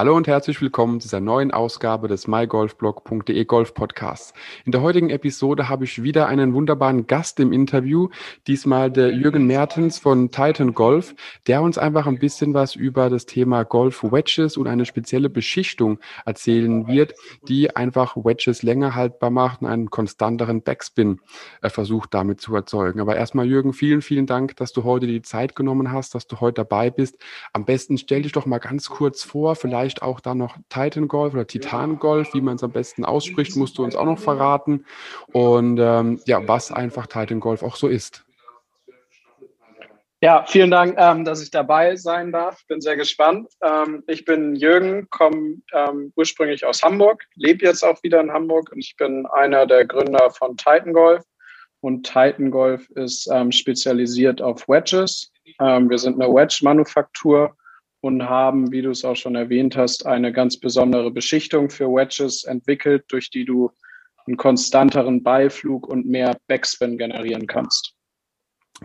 Hallo und herzlich willkommen zu dieser neuen Ausgabe des mygolfblog.de Golf Podcasts. In der heutigen Episode habe ich wieder einen wunderbaren Gast im Interview, diesmal der Jürgen Mertens von Titan Golf, der uns einfach ein bisschen was über das Thema Golf Wedges und eine spezielle Beschichtung erzählen wird, die einfach Wedges länger haltbar macht und einen konstanteren Backspin äh, versucht damit zu erzeugen. Aber erstmal Jürgen, vielen, vielen Dank, dass du heute die Zeit genommen hast, dass du heute dabei bist. Am besten stell dich doch mal ganz kurz vor, vielleicht vielleicht auch da noch Titan Golf oder Titan Golf, wie man es am besten ausspricht, musst du uns auch noch verraten. Und ähm, ja, was einfach Titan Golf auch so ist. Ja, vielen Dank, ähm, dass ich dabei sein darf. Bin sehr gespannt. Ähm, ich bin Jürgen, komme ähm, ursprünglich aus Hamburg, lebe jetzt auch wieder in Hamburg und ich bin einer der Gründer von Titan Golf. Und Titan Golf ist ähm, spezialisiert auf Wedges. Ähm, wir sind eine Wedge-Manufaktur und haben, wie du es auch schon erwähnt hast, eine ganz besondere Beschichtung für Wedges entwickelt, durch die du einen konstanteren Beiflug und mehr Backspin generieren kannst.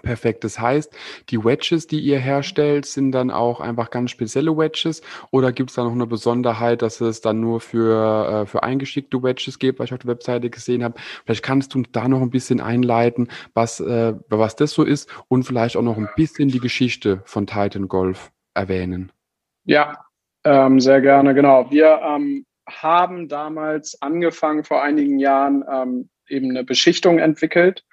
Perfekt. Das heißt, die Wedges, die ihr herstellt, sind dann auch einfach ganz spezielle Wedges oder gibt es da noch eine Besonderheit, dass es dann nur für, äh, für eingeschickte Wedges gibt, was ich auf der Webseite gesehen habe? Vielleicht kannst du da noch ein bisschen einleiten, was, äh, was das so ist und vielleicht auch noch ein bisschen die Geschichte von Titan Golf erwähnen? Ja, ähm, sehr gerne, genau. Wir ähm, haben damals angefangen, vor einigen Jahren ähm, eben eine Beschichtung entwickelt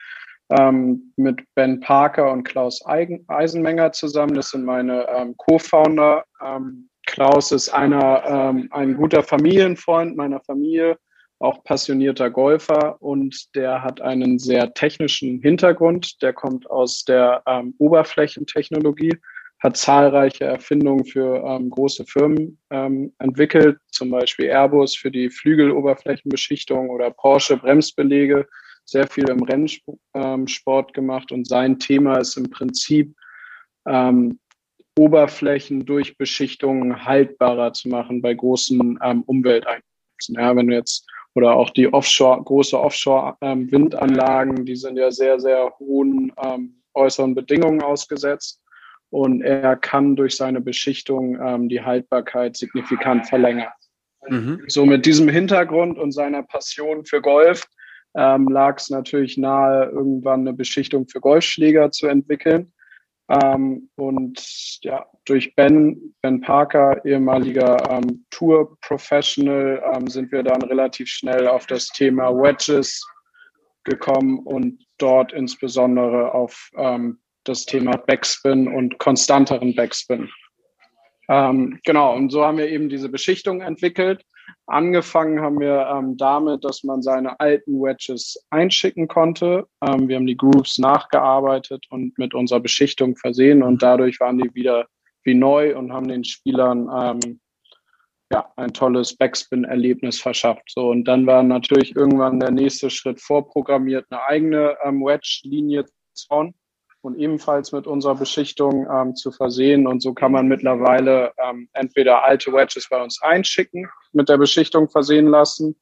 ähm, mit Ben Parker und Klaus Eisenmenger zusammen. Das sind meine ähm, Co-Founder. Ähm, Klaus ist einer, ein guter Familienfreund meiner Familie, auch passionierter Golfer und der hat einen sehr technischen Hintergrund. Der kommt aus der Oberflächentechnologie hat zahlreiche Erfindungen für ähm, große Firmen ähm, entwickelt, zum Beispiel Airbus für die Flügeloberflächenbeschichtung oder Porsche Bremsbelege, sehr viel im Rennsport ähm, gemacht und sein Thema ist im Prinzip ähm, Oberflächen durch Beschichtungen haltbarer zu machen bei großen ähm, Umwelteinflüssen. Ja, wenn du jetzt oder auch die Offshore, große Offshore-Windanlagen, ähm, die sind ja sehr, sehr hohen äußeren Bedingungen ausgesetzt und er kann durch seine Beschichtung ähm, die Haltbarkeit signifikant verlängern. Mhm. So mit diesem Hintergrund und seiner Passion für Golf ähm, lag es natürlich nahe, irgendwann eine Beschichtung für Golfschläger zu entwickeln. Ähm, und ja, durch Ben, Ben Parker, ehemaliger ähm, Tour-Professional, ähm, sind wir dann relativ schnell auf das Thema Wedges gekommen und dort insbesondere auf ähm, das Thema Backspin und konstanteren Backspin. Ähm, genau, und so haben wir eben diese Beschichtung entwickelt. Angefangen haben wir ähm, damit, dass man seine alten Wedges einschicken konnte. Ähm, wir haben die Grooves nachgearbeitet und mit unserer Beschichtung versehen und dadurch waren die wieder wie neu und haben den Spielern ähm, ja, ein tolles Backspin-Erlebnis verschafft. So, und dann war natürlich irgendwann der nächste Schritt vorprogrammiert, eine eigene ähm, Wedge-Linie zu bauen und ebenfalls mit unserer Beschichtung ähm, zu versehen. Und so kann man mittlerweile ähm, entweder alte Wedges bei uns einschicken, mit der Beschichtung versehen lassen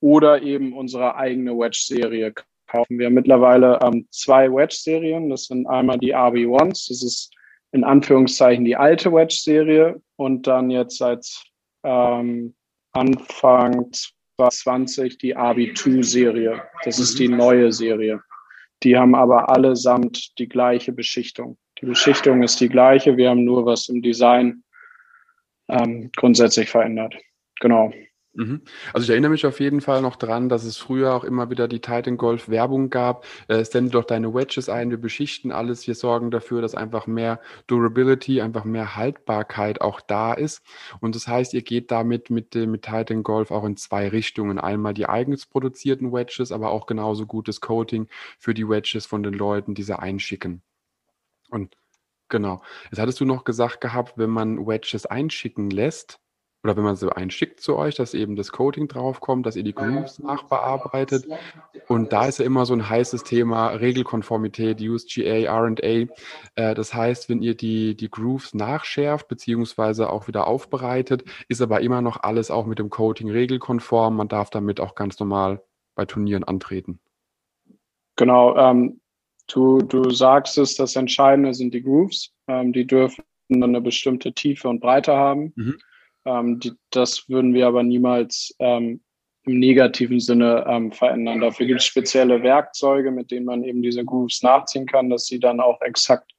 oder eben unsere eigene Wedge-Serie kaufen. Wir haben mittlerweile ähm, zwei Wedge-Serien. Das sind einmal die RB1, das ist in Anführungszeichen die alte Wedge-Serie und dann jetzt seit ähm, Anfang 2020 die RB2-Serie. Das ist die neue Serie. Die haben aber allesamt die gleiche Beschichtung. Die Beschichtung ist die gleiche, wir haben nur was im Design ähm, grundsätzlich verändert. Genau. Mhm. Also ich erinnere mich auf jeden Fall noch dran, dass es früher auch immer wieder die Titan Golf Werbung gab. Äh, sende doch deine Wedges ein, wir beschichten alles, wir sorgen dafür, dass einfach mehr Durability, einfach mehr Haltbarkeit auch da ist. Und das heißt, ihr geht damit mit, mit Titan Golf auch in zwei Richtungen. Einmal die eigens produzierten Wedges, aber auch genauso gutes Coating für die Wedges von den Leuten, die sie einschicken. Und genau. Jetzt hattest du noch gesagt gehabt, wenn man Wedges einschicken lässt, oder wenn man so einschickt zu euch, dass eben das Coating draufkommt, dass ihr die Grooves nachbearbeitet. Und da ist ja immer so ein heißes Thema Regelkonformität, USGA, RA. Äh, das heißt, wenn ihr die, die Grooves nachschärft, beziehungsweise auch wieder aufbereitet, ist aber immer noch alles auch mit dem Coating regelkonform. Man darf damit auch ganz normal bei Turnieren antreten. Genau. Ähm, du, du sagst es, das Entscheidende sind die Grooves. Ähm, die dürfen eine bestimmte Tiefe und Breite haben. Mhm. Ähm, die, das würden wir aber niemals ähm, im negativen Sinne ähm, verändern. Dafür gibt es spezielle Werkzeuge, mit denen man eben diese Grooves nachziehen kann, dass sie dann auch exakt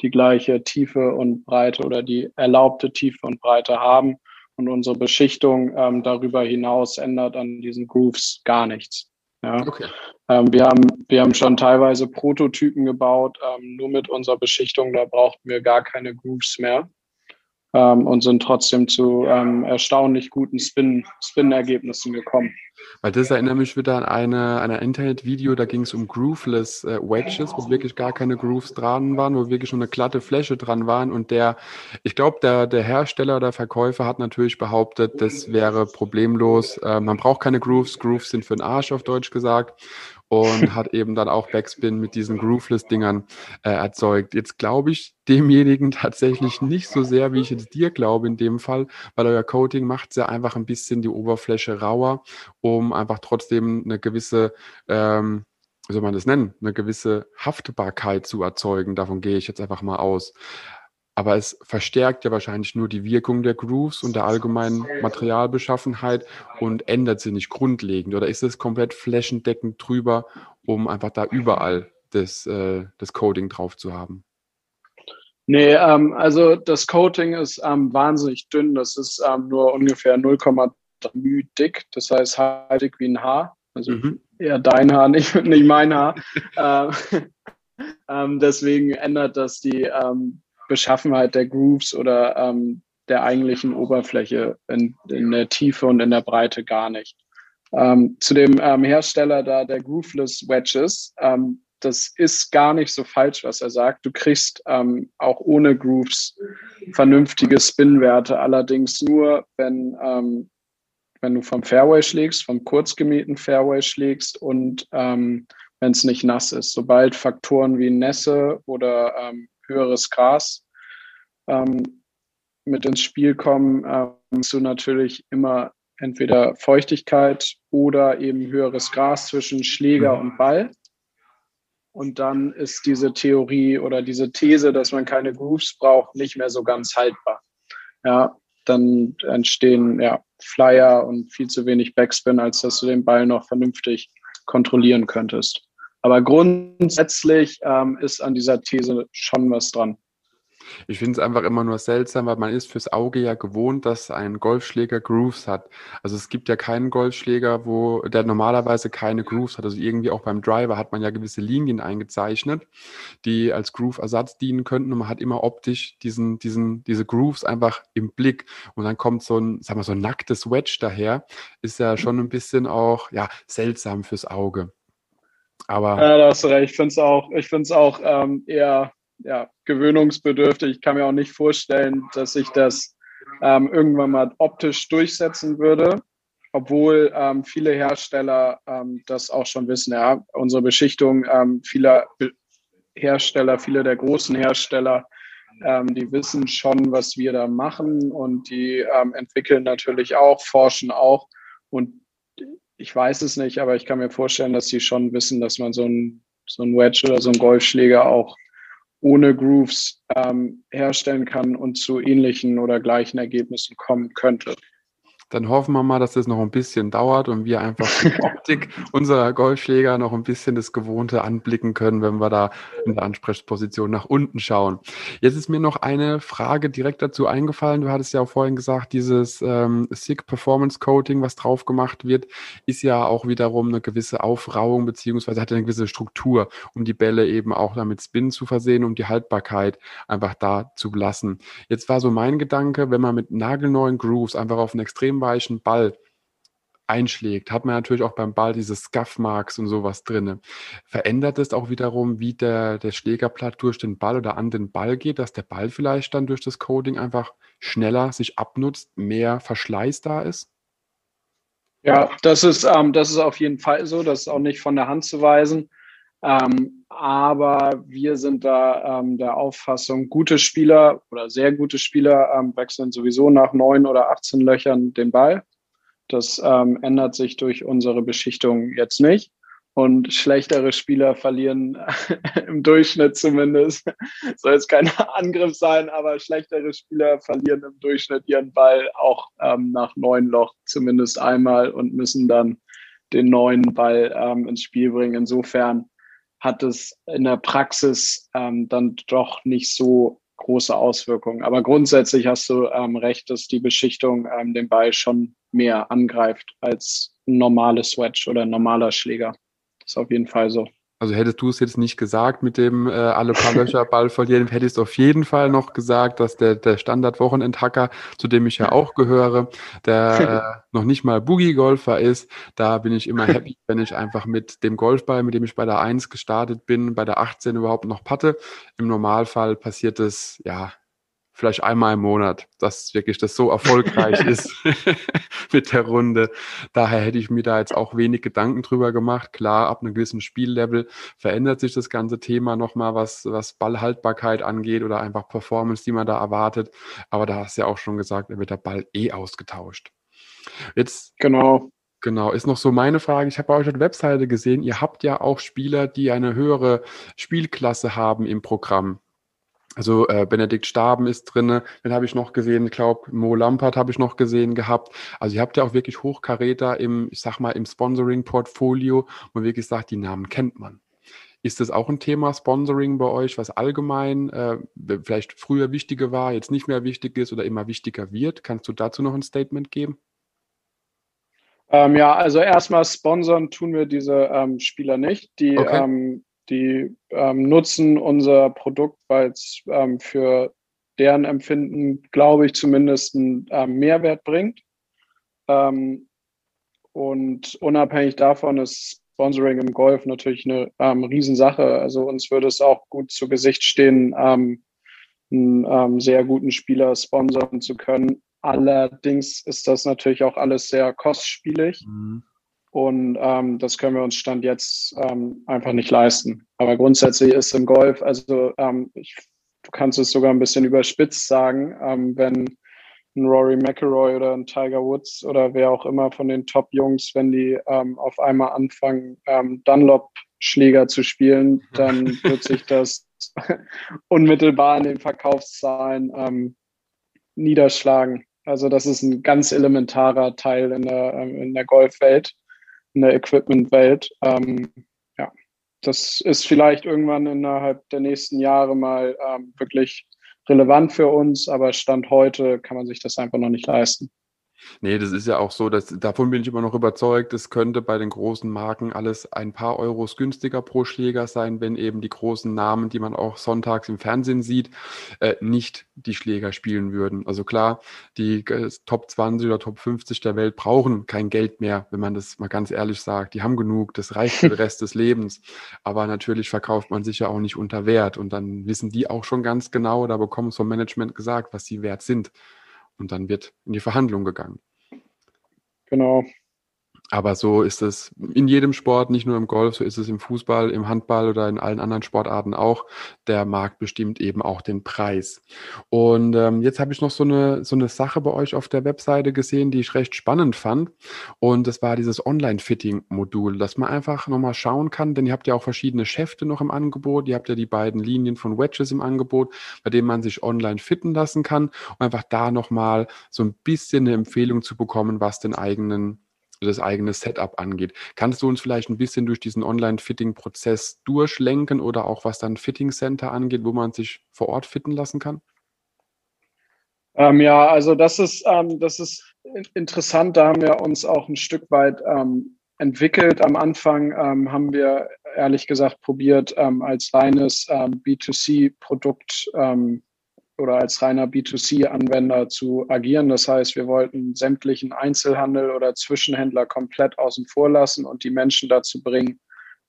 die gleiche Tiefe und Breite oder die erlaubte Tiefe und Breite haben. Und unsere Beschichtung ähm, darüber hinaus ändert an diesen Grooves gar nichts. Ja. Okay. Ähm, wir, haben, wir haben schon teilweise Prototypen gebaut, ähm, nur mit unserer Beschichtung, da brauchten wir gar keine Grooves mehr ähm, und sind trotzdem zu ähm, erstaunlich guten Spin-Ergebnissen Spin gekommen. Weil das erinnert mich wieder an eine, ein Internet-Video, da ging es um Grooveless äh, Wedges, wo wirklich gar keine Grooves dran waren, wo wirklich schon eine glatte Fläche dran waren. Und der, ich glaube, der, der Hersteller, der Verkäufer hat natürlich behauptet, das wäre problemlos. Äh, man braucht keine Grooves, Grooves sind für den Arsch auf Deutsch gesagt und hat eben dann auch Backspin mit diesen Grooveless-Dingern äh, erzeugt. Jetzt glaube ich demjenigen tatsächlich nicht so sehr, wie ich jetzt dir glaube in dem Fall, weil euer Coating macht ja einfach ein bisschen die Oberfläche rauer, um einfach trotzdem eine gewisse ähm, wie soll man das nennen, eine gewisse Haftbarkeit zu erzeugen. Davon gehe ich jetzt einfach mal aus aber es verstärkt ja wahrscheinlich nur die Wirkung der Grooves und der allgemeinen Materialbeschaffenheit und ändert sie nicht grundlegend. Oder ist es komplett flächendeckend drüber, um einfach da überall das, äh, das Coding drauf zu haben? Nee, ähm, also das Coating ist ähm, wahnsinnig dünn. Das ist ähm, nur ungefähr 0,3 μ dick. Das heißt, haltig wie ein Haar. Also mhm. eher dein Haar, nicht, nicht mein Haar. ähm, ähm, deswegen ändert das die, ähm, Beschaffenheit der Grooves oder ähm, der eigentlichen Oberfläche in, in, der Tiefe und in der Breite gar nicht. Ähm, zu dem ähm, Hersteller da der Grooveless Wedges, ähm, das ist gar nicht so falsch, was er sagt. Du kriegst ähm, auch ohne Grooves vernünftige Spin-Werte, allerdings nur, wenn, ähm, wenn du vom Fairway schlägst, vom kurzgemähten Fairway schlägst und wenn es nicht nass ist. Sobald Faktoren wie Nässe oder ähm, höheres Gras ähm, mit ins Spiel kommen, ähm, du natürlich immer entweder Feuchtigkeit oder eben höheres Gras zwischen Schläger mhm. und Ball. Und dann ist diese Theorie oder diese These, dass man keine Grooves braucht, nicht mehr so ganz haltbar. Ja, dann entstehen ja Flyer und viel zu wenig Backspin, als dass du den Ball noch vernünftig kontrollieren könntest. Aber grundsätzlich ähm, ist an dieser These schon was dran. Ich finde es einfach immer nur seltsam, weil man ist fürs Auge ja gewohnt, dass ein Golfschläger Grooves hat. Also es gibt ja keinen Golfschläger, wo der normalerweise keine Grooves hat. Also irgendwie auch beim Driver hat man ja gewisse Linien eingezeichnet, die als Groove-Ersatz dienen könnten. Und man hat immer optisch diesen, diesen, diese Grooves einfach im Blick. Und dann kommt so ein, sag mal, so ein nacktes Wedge daher. Ist ja schon ein bisschen auch, ja, seltsam fürs Auge. Aber. Ja, da hast du recht. Ich finde es auch, ich finde es auch ähm, eher ja, gewöhnungsbedürftig. Ich kann mir auch nicht vorstellen, dass sich das ähm, irgendwann mal optisch durchsetzen würde, obwohl ähm, viele Hersteller ähm, das auch schon wissen. Ja, unsere Beschichtung ähm, vieler Hersteller, viele der großen Hersteller, ähm, die wissen schon, was wir da machen und die entwickeln natürlich auch, forschen auch und ich weiß es nicht, aber ich kann mir vorstellen, dass sie schon wissen, dass man so ein, so ein Wedge oder so ein Golfschläger auch ohne Grooves ähm, herstellen kann und zu ähnlichen oder gleichen Ergebnissen kommen könnte. Dann hoffen wir mal, dass das noch ein bisschen dauert und wir einfach die Optik unserer Golfschläger noch ein bisschen das Gewohnte anblicken können, wenn wir da in der Ansprechposition nach unten schauen. Jetzt ist mir noch eine Frage direkt dazu eingefallen. Du hattest ja auch vorhin gesagt, dieses ähm, SIG Performance Coating, was drauf gemacht wird, ist ja auch wiederum eine gewisse Aufrauung beziehungsweise hat eine gewisse Struktur, um die Bälle eben auch damit Spin zu versehen, um die Haltbarkeit einfach da zu lassen. Jetzt war so mein Gedanke, wenn man mit nagelneuen Grooves einfach auf einen extrem extrem weichen Ball einschlägt, hat man natürlich auch beim Ball diese Scuff-Marks und sowas drin. Verändert es auch wiederum, wie der, der Schlägerblatt durch den Ball oder an den Ball geht, dass der Ball vielleicht dann durch das Coding einfach schneller sich abnutzt, mehr Verschleiß da ist? Ja, das ist, ähm, das ist auf jeden Fall so. Das ist auch nicht von der Hand zu weisen. Ähm, aber wir sind da ähm, der Auffassung, gute Spieler oder sehr gute Spieler ähm, wechseln sowieso nach neun oder 18 Löchern den Ball. Das ähm, ändert sich durch unsere Beschichtung jetzt nicht. und schlechtere Spieler verlieren im Durchschnitt zumindest. Soll jetzt kein Angriff sein, aber schlechtere Spieler verlieren im Durchschnitt ihren Ball auch ähm, nach neun Loch zumindest einmal und müssen dann den neuen Ball ähm, ins Spiel bringen. Insofern hat es in der Praxis ähm, dann doch nicht so große Auswirkungen. Aber grundsätzlich hast du ähm, recht, dass die Beschichtung ähm, den Ball schon mehr angreift als ein normales Swatch oder ein normaler Schläger ist auf jeden Fall so. Also hättest du es jetzt nicht gesagt mit dem äh, alle paar Löcher Ball verlieren, hättest du auf jeden Fall noch gesagt, dass der, der Standard-Wochenendhacker, zu dem ich ja auch gehöre, der äh, noch nicht mal Boogie-Golfer ist, da bin ich immer happy, wenn ich einfach mit dem Golfball, mit dem ich bei der 1 gestartet bin, bei der 18 überhaupt noch patte. Im Normalfall passiert es, ja, vielleicht einmal im Monat, dass wirklich das so erfolgreich ist mit der Runde. Daher hätte ich mir da jetzt auch wenig Gedanken drüber gemacht. Klar, ab einem gewissen Spiellevel verändert sich das ganze Thema nochmal, was, was Ballhaltbarkeit angeht oder einfach Performance, die man da erwartet. Aber da hast du ja auch schon gesagt, da wird der Ball eh ausgetauscht. Jetzt genau. Genau, ist noch so meine Frage. Ich habe bei euch auf der Webseite gesehen, ihr habt ja auch Spieler, die eine höhere Spielklasse haben im Programm. Also äh, Benedikt Staben ist drinne, den habe ich noch gesehen, ich glaube Mo Lampert habe ich noch gesehen gehabt. Also ihr habt ja auch wirklich Hochkaräter im, ich sag mal, im Sponsoring-Portfolio, wo man wirklich sagt, die Namen kennt man. Ist das auch ein Thema Sponsoring bei euch, was allgemein äh, vielleicht früher wichtiger war, jetzt nicht mehr wichtig ist oder immer wichtiger wird? Kannst du dazu noch ein Statement geben? Ähm, ja, also erstmal sponsern tun wir diese ähm, Spieler nicht. Die okay. ähm, die ähm, nutzen unser Produkt, weil es ähm, für deren Empfinden, glaube ich, zumindest einen ähm, Mehrwert bringt. Ähm, und unabhängig davon ist Sponsoring im Golf natürlich eine ähm, Riesensache. Also uns würde es auch gut zu Gesicht stehen, ähm, einen sehr guten Spieler sponsern zu können. Allerdings ist das natürlich auch alles sehr kostspielig. Mhm. Und ähm, das können wir uns Stand jetzt ähm, einfach nicht leisten. Aber grundsätzlich ist im Golf, also ähm, ich, du kannst es sogar ein bisschen überspitzt sagen, ähm, wenn ein Rory McIlroy oder ein Tiger Woods oder wer auch immer von den Top-Jungs, wenn die ähm, auf einmal anfangen, ähm, Dunlop-Schläger zu spielen, dann wird sich das unmittelbar in den Verkaufszahlen niederschlagen. Also das ist ein ganz elementarer Teil in der, in der Golfwelt in der Equipment-Welt. Ähm, ja, das ist vielleicht irgendwann innerhalb der nächsten Jahre mal ähm, wirklich relevant für uns, aber Stand heute kann man sich das einfach noch nicht leisten. Nee, das ist ja auch so, dass davon bin ich immer noch überzeugt, es könnte bei den großen Marken alles ein paar Euros günstiger pro Schläger sein, wenn eben die großen Namen, die man auch sonntags im Fernsehen sieht, äh, nicht die Schläger spielen würden. Also klar, die äh, Top 20 oder Top 50 der Welt brauchen kein Geld mehr, wenn man das mal ganz ehrlich sagt. Die haben genug, das reicht für den Rest des Lebens. Aber natürlich verkauft man sich ja auch nicht unter Wert und dann wissen die auch schon ganz genau, da bekommen es vom Management gesagt, was sie wert sind. Und dann wird in die Verhandlung gegangen. Genau. Aber so ist es in jedem Sport, nicht nur im Golf, so ist es im Fußball, im Handball oder in allen anderen Sportarten auch. Der Markt bestimmt eben auch den Preis. Und ähm, jetzt habe ich noch so eine, so eine Sache bei euch auf der Webseite gesehen, die ich recht spannend fand. Und das war dieses Online-Fitting-Modul, dass man einfach nochmal schauen kann, denn ihr habt ja auch verschiedene Schäfte noch im Angebot. Ihr habt ja die beiden Linien von Wedges im Angebot, bei denen man sich online fitten lassen kann, um einfach da nochmal so ein bisschen eine Empfehlung zu bekommen, was den eigenen das eigene Setup angeht. Kannst du uns vielleicht ein bisschen durch diesen Online-Fitting-Prozess durchlenken oder auch was dann Fitting Center angeht, wo man sich vor Ort fitten lassen kann? Ähm, ja, also das ist, ähm, das ist interessant. Da haben wir uns auch ein Stück weit ähm, entwickelt. Am Anfang ähm, haben wir ehrlich gesagt probiert, ähm, als reines ähm, B2C-Produkt oder als reiner B2C-Anwender zu agieren. Das heißt, wir wollten sämtlichen Einzelhandel oder Zwischenhändler komplett außen vor lassen und die Menschen dazu bringen,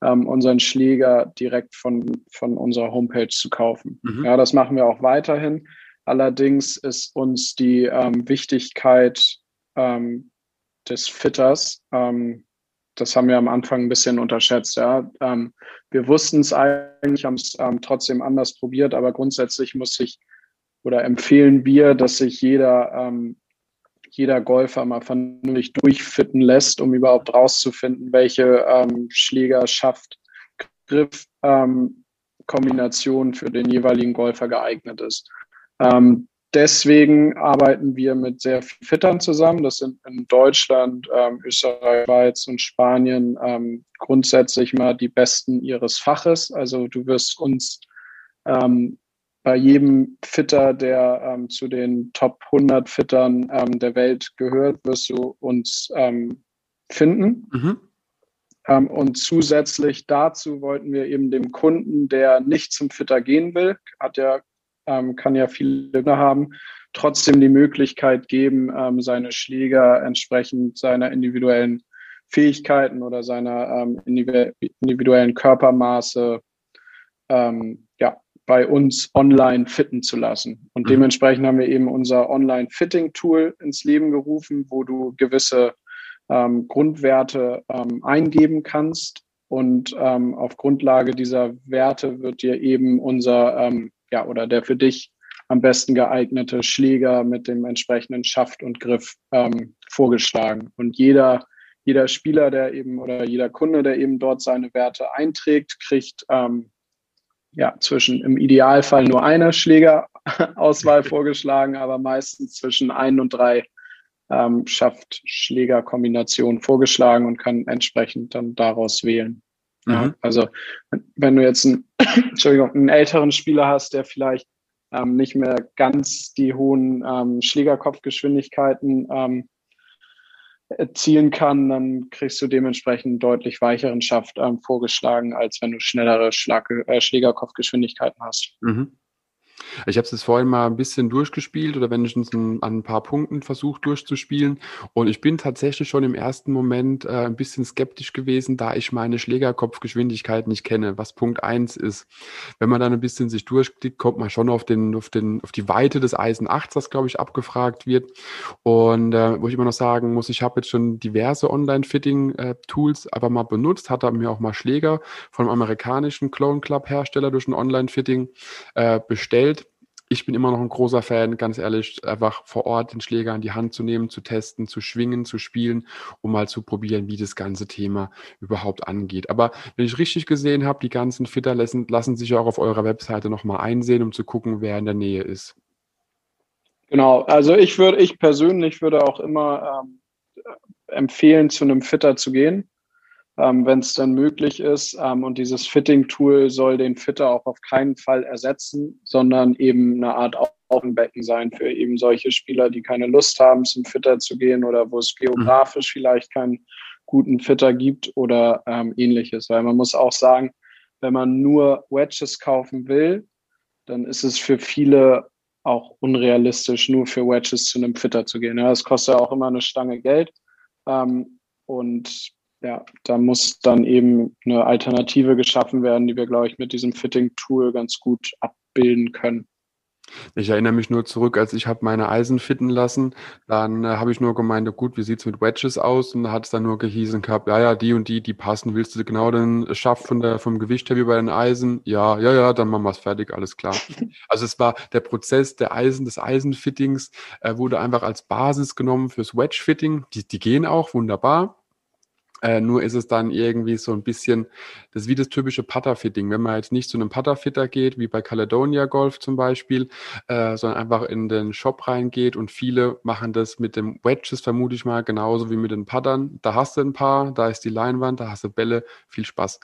ähm, unseren Schläger direkt von, von unserer Homepage zu kaufen. Mhm. Ja, das machen wir auch weiterhin. Allerdings ist uns die ähm, Wichtigkeit ähm, des Fitters, ähm, das haben wir am Anfang ein bisschen unterschätzt. Ja. Ähm, wir wussten es eigentlich, haben es ähm, trotzdem anders probiert, aber grundsätzlich muss sich oder empfehlen wir, dass sich jeder ähm, jeder Golfer mal vernünftig durchfitten lässt, um überhaupt rauszufinden, welche ähm, Schlägerschaft, Griff, ähm, Kombination für den jeweiligen Golfer geeignet ist. Ähm, deswegen arbeiten wir mit sehr vielen Fittern zusammen. Das sind in Deutschland, ähm, Österreich, Schweiz und Spanien ähm, grundsätzlich mal die Besten ihres Faches. Also du wirst uns ähm, bei jedem Fitter, der ähm, zu den Top 100 Fittern ähm, der Welt gehört, wirst du uns ähm, finden. Mhm. Ähm, und zusätzlich dazu wollten wir eben dem Kunden, der nicht zum Fitter gehen will, hat ja, ähm, kann ja viele haben, trotzdem die Möglichkeit geben, ähm, seine Schläger entsprechend seiner individuellen Fähigkeiten oder seiner individuellen Körpermaße ja, bei uns online fitten zu lassen. Und mhm. dementsprechend haben wir eben unser Online-Fitting-Tool ins Leben gerufen, wo du gewisse ähm, Grundwerte ähm, eingeben kannst. Und ähm, auf Grundlage dieser Werte wird dir eben unser, ähm, ja, oder der für dich am besten geeignete Schläger mit dem entsprechenden Schaft und Griff ähm, vorgeschlagen. Und jeder, jeder Spieler, der eben oder jeder Kunde, der eben dort seine Werte einträgt, kriegt ähm, ja, zwischen im Idealfall nur eine Schlägerauswahl vorgeschlagen, aber meistens zwischen ein und drei ähm, schafft Schlägerkombinationen vorgeschlagen und kann entsprechend dann daraus wählen. Mhm. Also wenn du jetzt einen, Entschuldigung, einen älteren Spieler hast, der vielleicht ähm, nicht mehr ganz die hohen ähm, Schlägerkopfgeschwindigkeiten ähm, erzielen kann, dann kriegst du dementsprechend deutlich weicheren Schaft ähm, vorgeschlagen, als wenn du schnellere Schlag äh, Schlägerkopfgeschwindigkeiten hast. Mhm. Ich habe es vorhin mal ein bisschen durchgespielt oder wenigstens an ein paar Punkten versucht durchzuspielen. Und ich bin tatsächlich schon im ersten Moment äh, ein bisschen skeptisch gewesen, da ich meine Schlägerkopfgeschwindigkeit nicht kenne, was Punkt eins ist. Wenn man dann ein bisschen sich durchklickt, kommt man schon auf, den, auf, den, auf die Weite des Eisen 8, das glaube ich abgefragt wird. Und äh, wo ich immer noch sagen muss, ich habe jetzt schon diverse Online-Fitting-Tools äh, aber mal benutzt, hatte mir auch mal Schläger vom amerikanischen Clone Club Hersteller durch ein Online-Fitting äh, bestellt ich bin immer noch ein großer Fan, ganz ehrlich, einfach vor Ort den Schläger in die Hand zu nehmen, zu testen, zu schwingen, zu spielen, um mal zu probieren, wie das ganze Thema überhaupt angeht. Aber wenn ich richtig gesehen habe, die ganzen Fitter lassen, lassen sich auch auf eurer Webseite nochmal einsehen, um zu gucken, wer in der Nähe ist. Genau, also ich würde, ich persönlich würde auch immer ähm, empfehlen, zu einem Fitter zu gehen ähm, wenn es dann möglich ist. Ähm, und dieses Fitting-Tool soll den Fitter auch auf keinen Fall ersetzen, sondern eben eine Art Augenbecken sein für eben solche Spieler, die keine Lust haben, zum Fitter zu gehen oder wo es geografisch vielleicht keinen guten Fitter gibt oder ähm, ähnliches. Weil man muss auch sagen, wenn man nur Wedges kaufen will, dann ist es für viele auch unrealistisch, nur für Wedges zu einem Fitter zu gehen. Ja, das kostet ja auch immer eine Stange Geld. Ähm, und ja, da muss dann eben eine Alternative geschaffen werden, die wir, glaube ich, mit diesem Fitting-Tool ganz gut abbilden können. Ich erinnere mich nur zurück, als ich habe meine Eisen fitten lassen, dann äh, habe ich nur gemeint, gut, wie sieht's mit Wedges aus? Und da hat es dann nur gehießen gehabt, ja, ja, die und die, die passen. Willst du genau den Schaft von der, vom Gewicht her wie bei den Eisen? Ja, ja, ja, dann machen wir es fertig, alles klar. also es war der Prozess der Eisen, des Eisenfittings, äh, wurde einfach als Basis genommen fürs Wedge-Fitting. Die, die gehen auch wunderbar. Äh, nur ist es dann irgendwie so ein bisschen, das ist wie das typische Putter-Fitting. Wenn man jetzt nicht zu einem Putter-Fitter geht, wie bei Caledonia Golf zum Beispiel, äh, sondern einfach in den Shop reingeht und viele machen das mit dem Wedges, vermute ich mal, genauso wie mit den Puttern. Da hast du ein paar, da ist die Leinwand, da hast du Bälle, viel Spaß.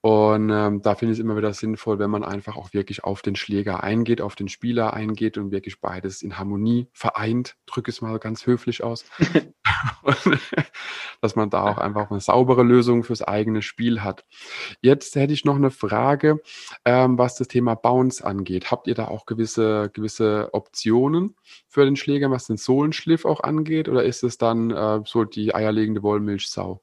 Und ähm, da finde ich es immer wieder sinnvoll, wenn man einfach auch wirklich auf den Schläger eingeht, auf den Spieler eingeht und wirklich beides in Harmonie vereint, drücke es mal ganz höflich aus, dass man da auch einfach eine saubere Lösung fürs eigene Spiel hat. Jetzt hätte ich noch eine Frage, ähm, was das Thema Bounce angeht. Habt ihr da auch gewisse, gewisse Optionen für den Schläger, was den Sohlenschliff auch angeht, oder ist es dann äh, so die eierlegende Wollmilchsau?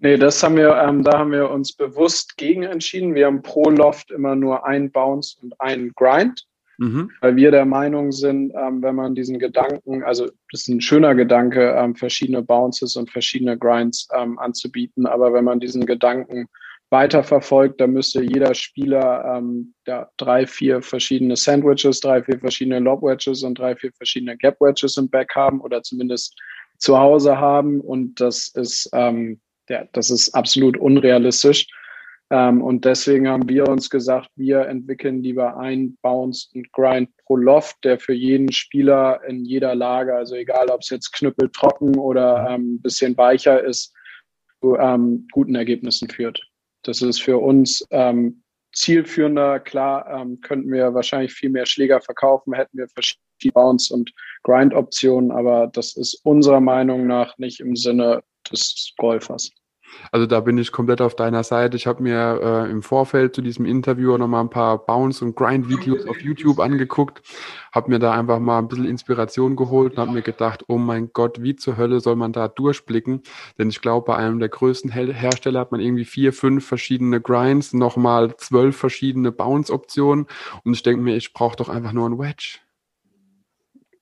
Nee, das haben wir, ähm, da haben wir uns bewusst gegen entschieden. Wir haben pro Loft immer nur ein Bounce und einen Grind, mhm. weil wir der Meinung sind, ähm, wenn man diesen Gedanken, also das ist ein schöner Gedanke, ähm, verschiedene Bounces und verschiedene Grinds ähm, anzubieten, aber wenn man diesen Gedanken weiterverfolgt, da müsste jeder Spieler ähm, ja, drei, vier verschiedene Sandwiches, drei, vier verschiedene Lob und drei, vier verschiedene Gap im Back haben oder zumindest zu Hause haben. Und das ist, ähm, ja, das ist absolut unrealistisch. Ähm, und deswegen haben wir uns gesagt, wir entwickeln lieber ein Bounce und Grind pro Loft, der für jeden Spieler in jeder Lage, also egal ob es jetzt knüppeltrocken oder ähm, ein bisschen weicher ist, zu ähm, guten Ergebnissen führt. Das ist für uns ähm, zielführender. Klar, ähm, könnten wir wahrscheinlich viel mehr Schläger verkaufen, hätten wir verschiedene Bounce- und Grind-Optionen, aber das ist unserer Meinung nach nicht im Sinne des Golfers. Also da bin ich komplett auf deiner Seite. Ich habe mir äh, im Vorfeld zu diesem Interview noch mal ein paar Bounce- und Grind-Videos auf YouTube angeguckt, habe mir da einfach mal ein bisschen Inspiration geholt und habe mir gedacht, oh mein Gott, wie zur Hölle soll man da durchblicken? Denn ich glaube, bei einem der größten Her Hersteller hat man irgendwie vier, fünf verschiedene Grinds, nochmal zwölf verschiedene Bounce-Optionen und ich denke mir, ich brauche doch einfach nur ein Wedge.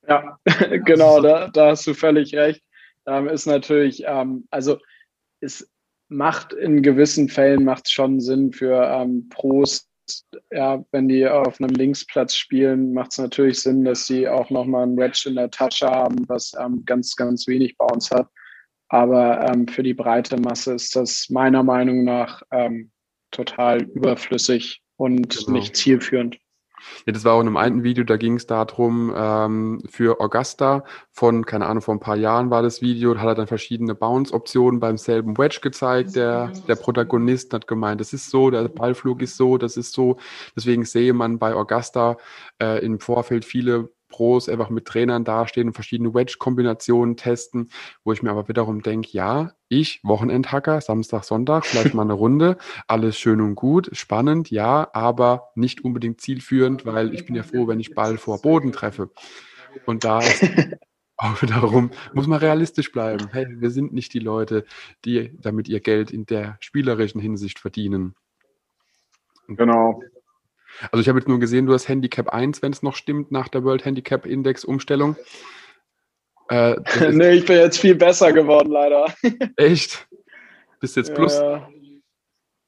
Ja, genau, da, da hast du völlig recht. Ähm, ist natürlich, ähm, also ist macht in gewissen Fällen macht schon Sinn für ähm, Pros, ja, wenn die auf einem Linksplatz spielen, macht es natürlich Sinn, dass sie auch nochmal ein Wedge in der Tasche haben, was ähm, ganz, ganz wenig Bounce hat. Aber ähm, für die breite Masse ist das meiner Meinung nach ähm, total überflüssig und genau. nicht zielführend. Ja, das war auch in einem alten Video, da ging es darum, ähm, für Augusta von, keine Ahnung, vor ein paar Jahren war das Video, da hat er dann verschiedene Bounce-Optionen beim selben Wedge gezeigt. Der, der Protagonist hat gemeint, das ist so, der Ballflug ist so, das ist so. Deswegen sehe man bei Augusta äh, im Vorfeld viele Pros einfach mit Trainern dastehen und verschiedene Wedge-Kombinationen testen, wo ich mir aber wiederum denke, ja, ich, Wochenendhacker, Samstag, Sonntag, vielleicht mal eine Runde, alles schön und gut, spannend, ja, aber nicht unbedingt zielführend, weil ich bin ja froh, wenn ich Ball vor Boden treffe. Und da ist auch wiederum, muss man realistisch bleiben. Hey, wir sind nicht die Leute, die damit ihr Geld in der spielerischen Hinsicht verdienen. Genau. Also ich habe jetzt nur gesehen, du hast Handicap 1, wenn es noch stimmt, nach der World Handicap Index Umstellung. Äh, nee, ich bin jetzt viel besser geworden, leider. Echt? Bist jetzt plus? Ja,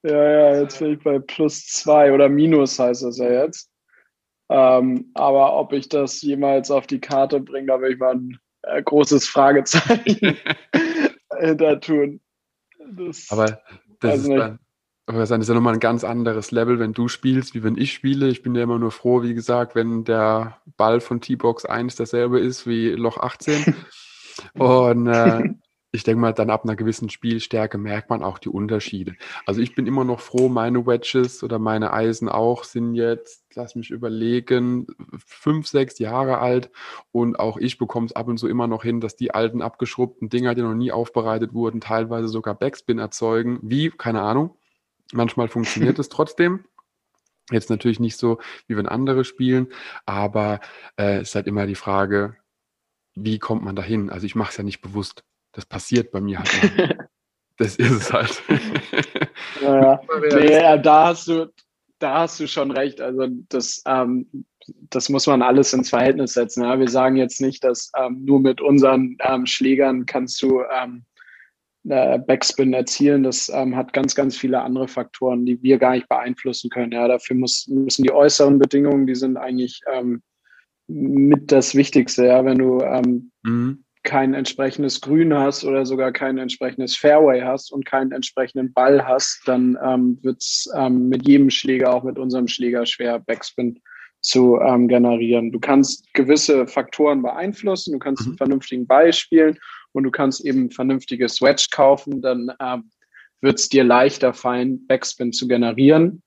ja, ja, jetzt bin ich bei plus zwei oder minus heißt das ja jetzt. Ähm, aber ob ich das jemals auf die Karte bringe, da will ich mal ein äh, großes Fragezeichen hinter tun. Das, aber das ist dann, aber das ist ja nochmal ein ganz anderes Level, wenn du spielst, wie wenn ich spiele. Ich bin ja immer nur froh, wie gesagt, wenn der Ball von T-Box 1 derselbe ist wie Loch 18. Und äh, ich denke mal, dann ab einer gewissen Spielstärke merkt man auch die Unterschiede. Also ich bin immer noch froh, meine Wedges oder meine Eisen auch sind jetzt, lass mich überlegen, fünf, sechs Jahre alt und auch ich bekomme es ab und zu immer noch hin, dass die alten abgeschrubbten Dinger, die noch nie aufbereitet wurden, teilweise sogar Backspin erzeugen. Wie? Keine Ahnung. Manchmal funktioniert es trotzdem. Jetzt natürlich nicht so, wie wenn andere spielen, aber äh, es ist halt immer die Frage, wie kommt man dahin? Also ich mache es ja nicht bewusst. Das passiert bei mir halt. Das ist es halt. ja, nee, da hast du, da hast du schon recht. Also das, ähm, das muss man alles ins Verhältnis setzen. Ja? Wir sagen jetzt nicht, dass ähm, nur mit unseren ähm, Schlägern kannst du ähm, äh, Backspin erzielen. Das ähm, hat ganz, ganz viele andere Faktoren, die wir gar nicht beeinflussen können. Ja, dafür muss, müssen die äußeren Bedingungen, die sind eigentlich ähm, mit das Wichtigste. Ja, wenn du ähm, mhm. kein entsprechendes Grün hast oder sogar kein entsprechendes Fairway hast und keinen entsprechenden Ball hast, dann ähm, wird es ähm, mit jedem Schläger, auch mit unserem Schläger, schwer Backspin zu ähm, generieren. Du kannst gewisse Faktoren beeinflussen, du kannst mhm. einen vernünftigen Ball spielen und du kannst eben ein vernünftiges Wedge kaufen, dann ähm, wird es dir leichter fallen, Backspin zu generieren,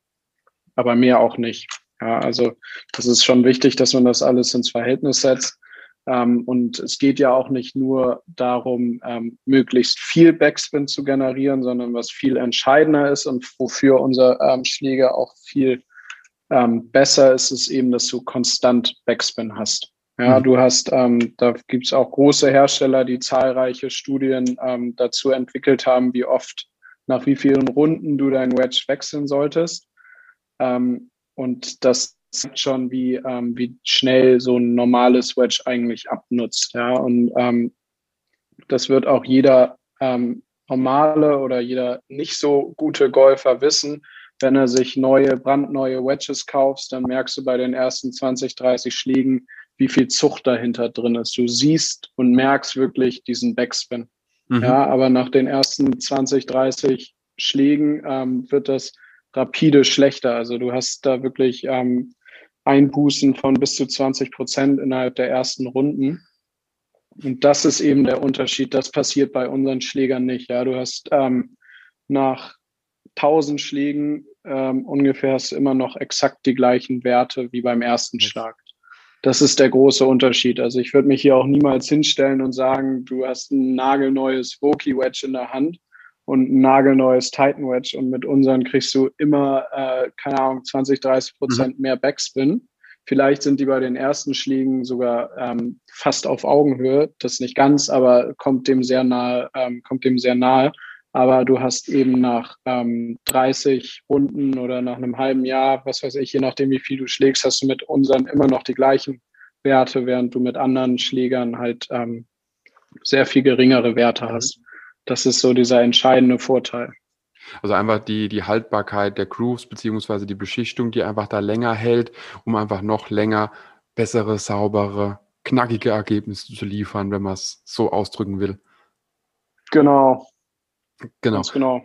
aber mehr auch nicht. Ja, also das ist schon wichtig, dass man das alles ins Verhältnis setzt. Ähm, und es geht ja auch nicht nur darum, ähm, möglichst viel Backspin zu generieren, sondern was viel entscheidender ist und wofür unser ähm, Schläger auch viel ähm, besser ist, ist eben, dass du konstant Backspin hast. Ja, mhm. du hast, ähm, da gibt es auch große Hersteller, die zahlreiche Studien ähm, dazu entwickelt haben, wie oft, nach wie vielen Runden du dein Wedge wechseln solltest. Ähm, und das zeigt schon, wie, ähm, wie schnell so ein normales Wedge eigentlich abnutzt. Ja, und ähm, das wird auch jeder ähm, normale oder jeder nicht so gute Golfer wissen, wenn er sich neue, brandneue Wedges kauft, dann merkst du bei den ersten 20, 30 Schlägen, wie viel Zucht dahinter drin ist. Du siehst und merkst wirklich diesen Backspin. Mhm. Ja, aber nach den ersten 20, 30 Schlägen ähm, wird das rapide schlechter. Also du hast da wirklich ähm, Einbußen von bis zu 20 Prozent innerhalb der ersten Runden. Und das ist eben der Unterschied. Das passiert bei unseren Schlägern nicht. Ja, du hast ähm, nach 1000 Schlägen ähm, ungefähr hast immer noch exakt die gleichen Werte wie beim ersten Schlag. Das ist der große Unterschied. Also ich würde mich hier auch niemals hinstellen und sagen, du hast ein nagelneues Voki Wedge in der Hand und ein nagelneues Titan Wedge und mit unseren kriegst du immer, äh, keine Ahnung, 20, 30 Prozent mhm. mehr Backspin. Vielleicht sind die bei den ersten Schlägen sogar ähm, fast auf Augenhöhe. Das nicht ganz, aber kommt dem sehr nahe, ähm, kommt dem sehr nahe. Aber du hast eben nach ähm, 30 Runden oder nach einem halben Jahr, was weiß ich, je nachdem, wie viel du schlägst, hast du mit unseren immer noch die gleichen Werte, während du mit anderen Schlägern halt ähm, sehr viel geringere Werte mhm. hast. Das ist so dieser entscheidende Vorteil. Also einfach die, die Haltbarkeit der Grooves beziehungsweise die Beschichtung, die einfach da länger hält, um einfach noch länger bessere, saubere, knackige Ergebnisse zu liefern, wenn man es so ausdrücken will. Genau. Genau. Ganz genau.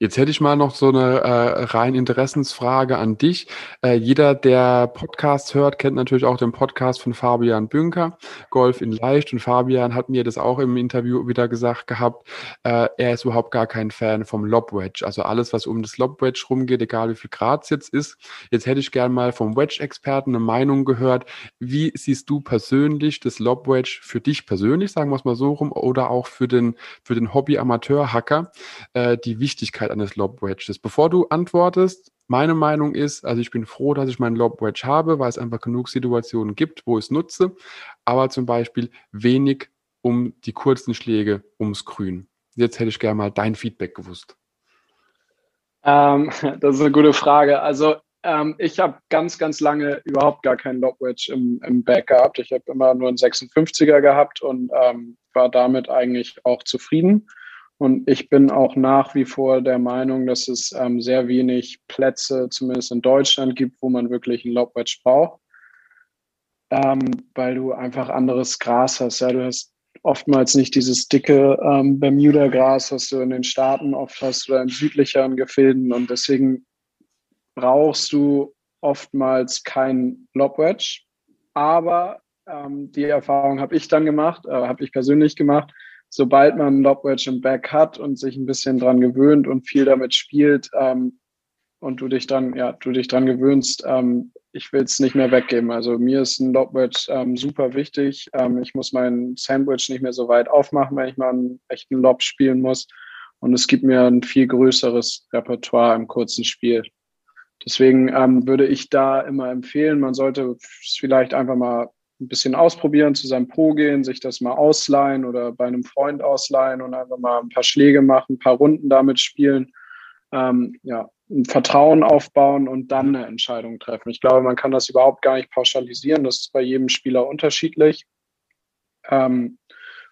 Jetzt hätte ich mal noch so eine äh, rein Interessensfrage an dich. Äh, jeder, der Podcast hört, kennt natürlich auch den Podcast von Fabian Bünker, Golf in Leicht. Und Fabian hat mir das auch im Interview wieder gesagt gehabt. Äh, er ist überhaupt gar kein Fan vom Lob Wedge. Also alles, was um das Lob Wedge rumgeht, egal wie viel Grad es jetzt ist. Jetzt hätte ich gern mal vom Wedge-Experten eine Meinung gehört. Wie siehst du persönlich das Lob Wedge für dich persönlich, sagen wir es mal so rum, oder auch für den, für den Hobby-Amateur-Hacker, äh, die Wichtigkeit Wichtigkeit eines Lob Wedges. Bevor du antwortest, meine Meinung ist, also ich bin froh, dass ich meinen Lob Wedge habe, weil es einfach genug Situationen gibt, wo ich es nutze, aber zum Beispiel wenig um die kurzen Schläge ums Grün. Jetzt hätte ich gerne mal dein Feedback gewusst. Ähm, das ist eine gute Frage. Also ähm, ich habe ganz, ganz lange überhaupt gar keinen Lob Wedge im, im Back gehabt. Ich habe immer nur einen 56er gehabt und ähm, war damit eigentlich auch zufrieden. Und ich bin auch nach wie vor der Meinung, dass es ähm, sehr wenig Plätze, zumindest in Deutschland, gibt, wo man wirklich einen Lobwedge braucht, ähm, weil du einfach anderes Gras hast. Ja, du hast oftmals nicht dieses dicke ähm, Bermuda-Gras, was du in den Staaten oft hast oder in südlicheren Gefilden. Und deswegen brauchst du oftmals kein Lobwedge. Aber ähm, die Erfahrung habe ich dann gemacht, äh, habe ich persönlich gemacht sobald man ein Lobwedge im Back hat und sich ein bisschen dran gewöhnt und viel damit spielt ähm, und du dich dann, ja, du dich dran gewöhnst, ähm, ich will es nicht mehr weggeben. Also mir ist ein Lobwedge ähm, super wichtig. Ähm, ich muss mein Sandwich nicht mehr so weit aufmachen, wenn ich mal einen echten Lob spielen muss. Und es gibt mir ein viel größeres Repertoire im kurzen Spiel. Deswegen ähm, würde ich da immer empfehlen, man sollte vielleicht einfach mal ein bisschen ausprobieren, zu seinem Pro gehen, sich das mal ausleihen oder bei einem Freund ausleihen und einfach mal ein paar Schläge machen, ein paar Runden damit spielen, ähm, ja, ein Vertrauen aufbauen und dann eine Entscheidung treffen. Ich glaube, man kann das überhaupt gar nicht pauschalisieren. Das ist bei jedem Spieler unterschiedlich. Ähm,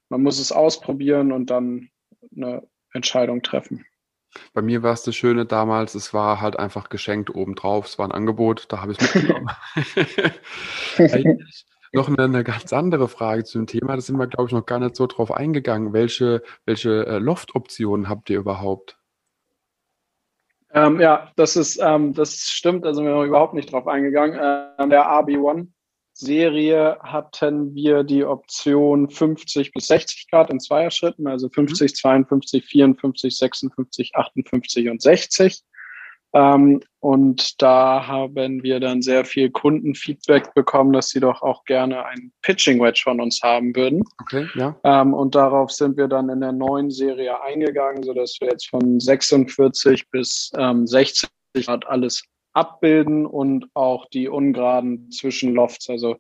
man muss es ausprobieren und dann eine Entscheidung treffen. Bei mir war es das Schöne damals, es war halt einfach geschenkt obendrauf. Es war ein Angebot, da habe ich es mitgenommen. noch eine, eine, ganz andere Frage zum Thema. Da sind wir, glaube ich, noch gar nicht so drauf eingegangen. Welche, welche äh, Loft-Optionen habt ihr überhaupt? Ähm, ja, das ist, ähm, das stimmt, sind wir noch überhaupt nicht drauf eingegangen. Äh, der RB1 Serie hatten wir die Option 50 bis 60 Grad in Zweierschritten, also 50, 52, 54, 56, 58 und 60. Ähm, und da haben wir dann sehr viel Kundenfeedback bekommen, dass sie doch auch gerne ein Pitching Wedge von uns haben würden. Okay, ja. Ähm, und darauf sind wir dann in der neuen Serie eingegangen, sodass wir jetzt von 46 bis ähm, 60 Grad alles abbilden und auch die ungeraden Zwischenlofts, also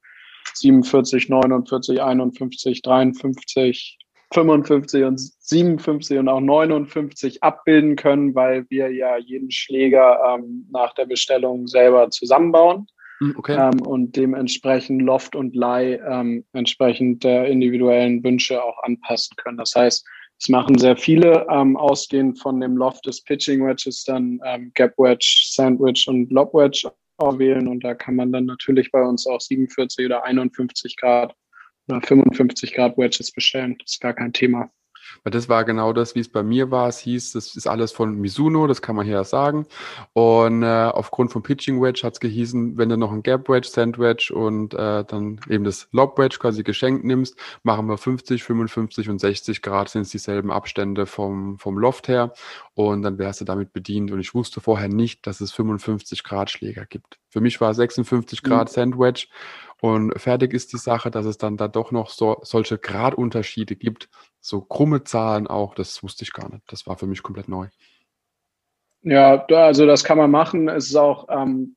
47, 49, 51, 53, 55 und 57 und auch 59 abbilden können, weil wir ja jeden Schläger ähm, nach der Bestellung selber zusammenbauen. Hm, okay. Ähm, und dementsprechend Loft und Leih ähm, entsprechend der individuellen Wünsche auch anpassen können. Das heißt, Das machen sehr viele, ähm, ausgehend von dem Loft des Pitching Wedges dann ähm, Gap Wedge, Sandwich und Lob Wedge wählen und da kann man dann natürlich bei uns auch 47 oder 51 Grad 55 Grad Wedges bestellen. Das ist gar kein Thema. Weil das war genau das, wie es bei mir war. Es hieß, das ist alles von Mizuno, das kann man hier sagen. Und äh, aufgrund vom Pitching Wedge hat es gehießen, wenn du noch ein Gap Wedge, Sand Wedge und äh, dann eben das Lob Wedge quasi geschenkt nimmst, machen wir 50, 55 und 60 Grad, sind es dieselben Abstände vom, vom Loft her. Und dann wärst du damit bedient. Und ich wusste vorher nicht, dass es 55 Grad Schläger gibt. Für mich war 56 mhm. Grad mhm. Sand Wedge und fertig ist die Sache, dass es dann da doch noch so, solche Gradunterschiede gibt, so krumme Zahlen auch, das wusste ich gar nicht. Das war für mich komplett neu. Ja, also das kann man machen. Es ist auch ähm,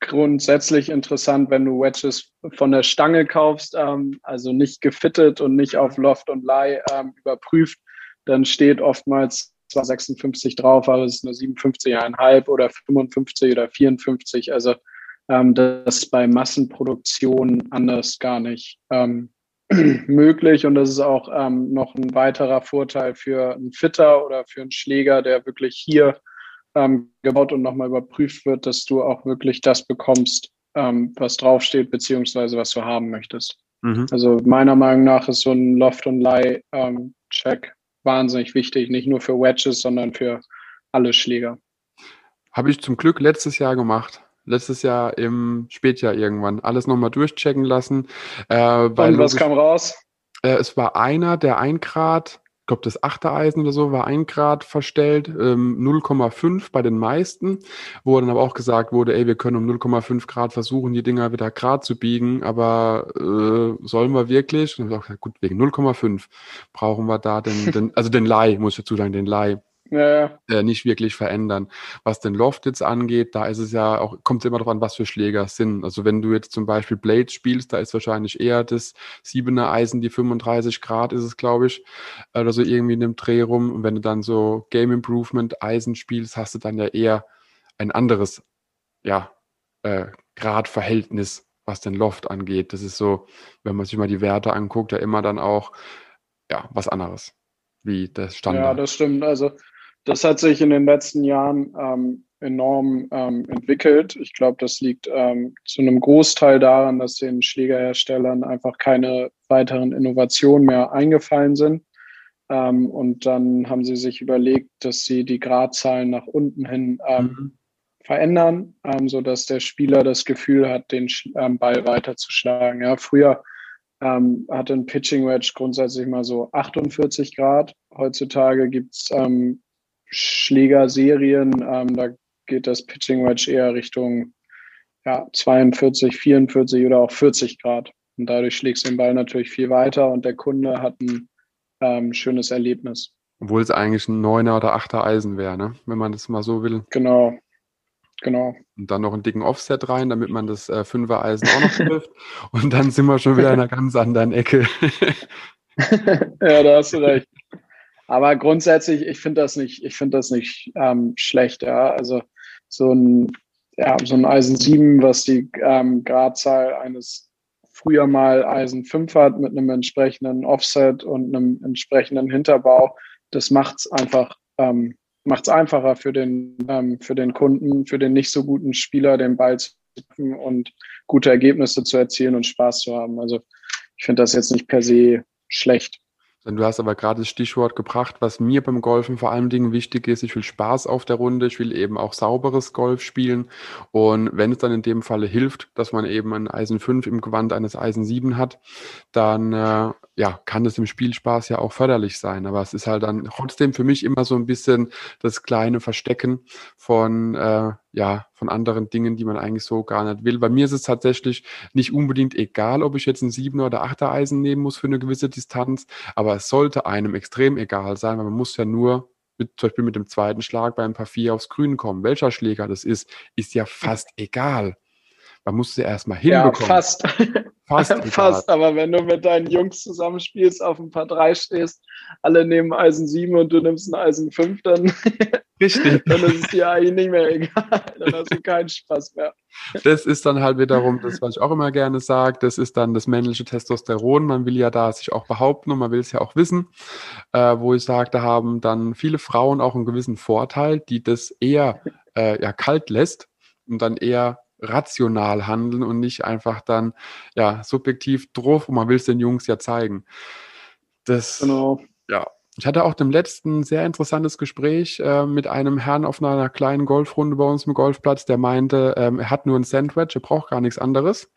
grundsätzlich interessant, wenn du Wedges von der Stange kaufst, ähm, also nicht gefittet und nicht auf Loft und Lie ähm, überprüft, dann steht oftmals zwar 56 drauf, aber es ist nur 57,5 oder 55 oder 54. Also ähm, das ist bei Massenproduktion anders gar nicht ähm, möglich. Und das ist auch ähm, noch ein weiterer Vorteil für einen Fitter oder für einen Schläger, der wirklich hier ähm, gebaut und nochmal überprüft wird, dass du auch wirklich das bekommst, ähm, was draufsteht, beziehungsweise was du haben möchtest. Mhm. Also meiner Meinung nach ist so ein Loft- und Lie-Check ähm, wahnsinnig wichtig, nicht nur für Wedges, sondern für alle Schläger. Habe ich zum Glück letztes Jahr gemacht letztes Jahr im Spätjahr irgendwann. Alles nochmal durchchecken lassen. Äh, weil Und was kam raus? Äh, es war einer, der ein Grad, ich glaube das achte Eisen oder so, war ein Grad verstellt, ähm, 0,5 bei den meisten, wo dann aber auch gesagt wurde, ey, wir können um 0,5 Grad versuchen, die Dinger wieder grad zu biegen, aber äh, sollen wir wirklich? Und dann habe ich gesagt, gut, wegen 0,5 brauchen wir da den, den also den Leih, muss ich dazu sagen, den Leih ja, Äh, nicht wirklich verändern. Was den Loft jetzt angeht, da ist es ja auch, kommt es immer darauf an, was für Schläger es sind. Also wenn du jetzt zum Beispiel Blades spielst, da ist wahrscheinlich eher das siebener Eisen, die 35 Grad ist es, glaube ich, oder so irgendwie in dem Dreh rum. Und wenn du dann so Game Improvement Eisen spielst, hast du dann ja eher ein anderes, ja, äh, Gradverhältnis, was den Loft angeht. Das ist so, wenn man sich mal die Werte anguckt, ja immer dann auch, ja, was anderes wie das Standard. Ja, das stimmt. Also das hat sich in den letzten Jahren ähm, enorm ähm, entwickelt. Ich glaube, das liegt ähm, zu einem Großteil daran, dass den Schlägerherstellern einfach keine weiteren Innovationen mehr eingefallen sind. Ähm, und dann haben sie sich überlegt, dass sie die Gradzahlen nach unten hin ähm, mhm. verändern, ähm, so dass der Spieler das Gefühl hat, den ähm, Ball weiterzuschlagen. Ja, früher ähm, hatte ein Pitching Wedge grundsätzlich mal so 48 Grad. Heutzutage gibt's ähm, Schlägerserien. Ähm, da geht das Pitching Wedge eher Richtung ja, 42, 44 oder auch 40 Grad. Und dadurch schlägst du den Ball natürlich viel weiter und der Kunde hat ein ähm, schönes Erlebnis. Obwohl es eigentlich ein neuner oder achter Eisen wäre, ne? wenn man das mal so will. Genau, genau. Und dann noch einen dicken Offset rein, damit man das äh, Fünfer Eisen auch noch trifft. und dann sind wir schon wieder in einer ganz anderen Ecke. ja, da hast du recht. Aber grundsätzlich, ich finde das nicht, ich finde das nicht ähm, schlecht, ja. Also so ein, ja, so ein Eisen 7, was die ähm, Gradzahl eines früher mal Eisen 5 hat mit einem entsprechenden Offset und einem entsprechenden Hinterbau, das macht es einfach, ähm, macht's einfacher für den, ähm, für den Kunden, für den nicht so guten Spieler, den Ball zu treffen und gute Ergebnisse zu erzielen und Spaß zu haben. Also ich finde das jetzt nicht per se schlecht. Du hast aber gerade das Stichwort gebracht, was mir beim Golfen vor allen Dingen wichtig ist. Ich will Spaß auf der Runde, ich will eben auch sauberes Golf spielen. Und wenn es dann in dem Falle hilft, dass man eben ein Eisen 5 im Gewand eines Eisen 7 hat, dann äh, ja, kann es im Spielspaß ja auch förderlich sein. Aber es ist halt dann trotzdem für mich immer so ein bisschen das kleine Verstecken von äh, ja, von anderen Dingen, die man eigentlich so gar nicht will. Bei mir ist es tatsächlich nicht unbedingt egal, ob ich jetzt ein 7 oder 8er Eisen nehmen muss für eine gewisse Distanz, aber es sollte einem extrem egal sein, weil man muss ja nur mit, zum Beispiel mit dem zweiten Schlag bei ein paar vier aufs Grün kommen. Welcher Schläger das ist, ist ja fast egal. Man muss sie erstmal hinbekommen. Ja, fast. Fast, fast, aber wenn du mit deinen Jungs zusammenspielst, auf ein paar drei stehst, alle nehmen Eisen 7 und du nimmst ein Eisen 5, dann Richtig. Dann ist es dir eigentlich nicht mehr egal. Dann hast du keinen Spaß mehr. Das ist dann halt wiederum das, was ich auch immer gerne sage. Das ist dann das männliche Testosteron. Man will ja da sich auch behaupten und man will es ja auch wissen. Äh, wo ich sage, da haben dann viele Frauen auch einen gewissen Vorteil, die das eher äh, ja, kalt lässt und dann eher rational handeln und nicht einfach dann ja subjektiv drauf und man will es den Jungs ja zeigen. Das, genau. ja, ich hatte auch dem letzten sehr interessantes Gespräch äh, mit einem Herrn auf einer, kleinen Golfrunde bei uns im Golfplatz, der meinte, ähm, er hat nur ein Sandwich, er braucht gar nichts anderes,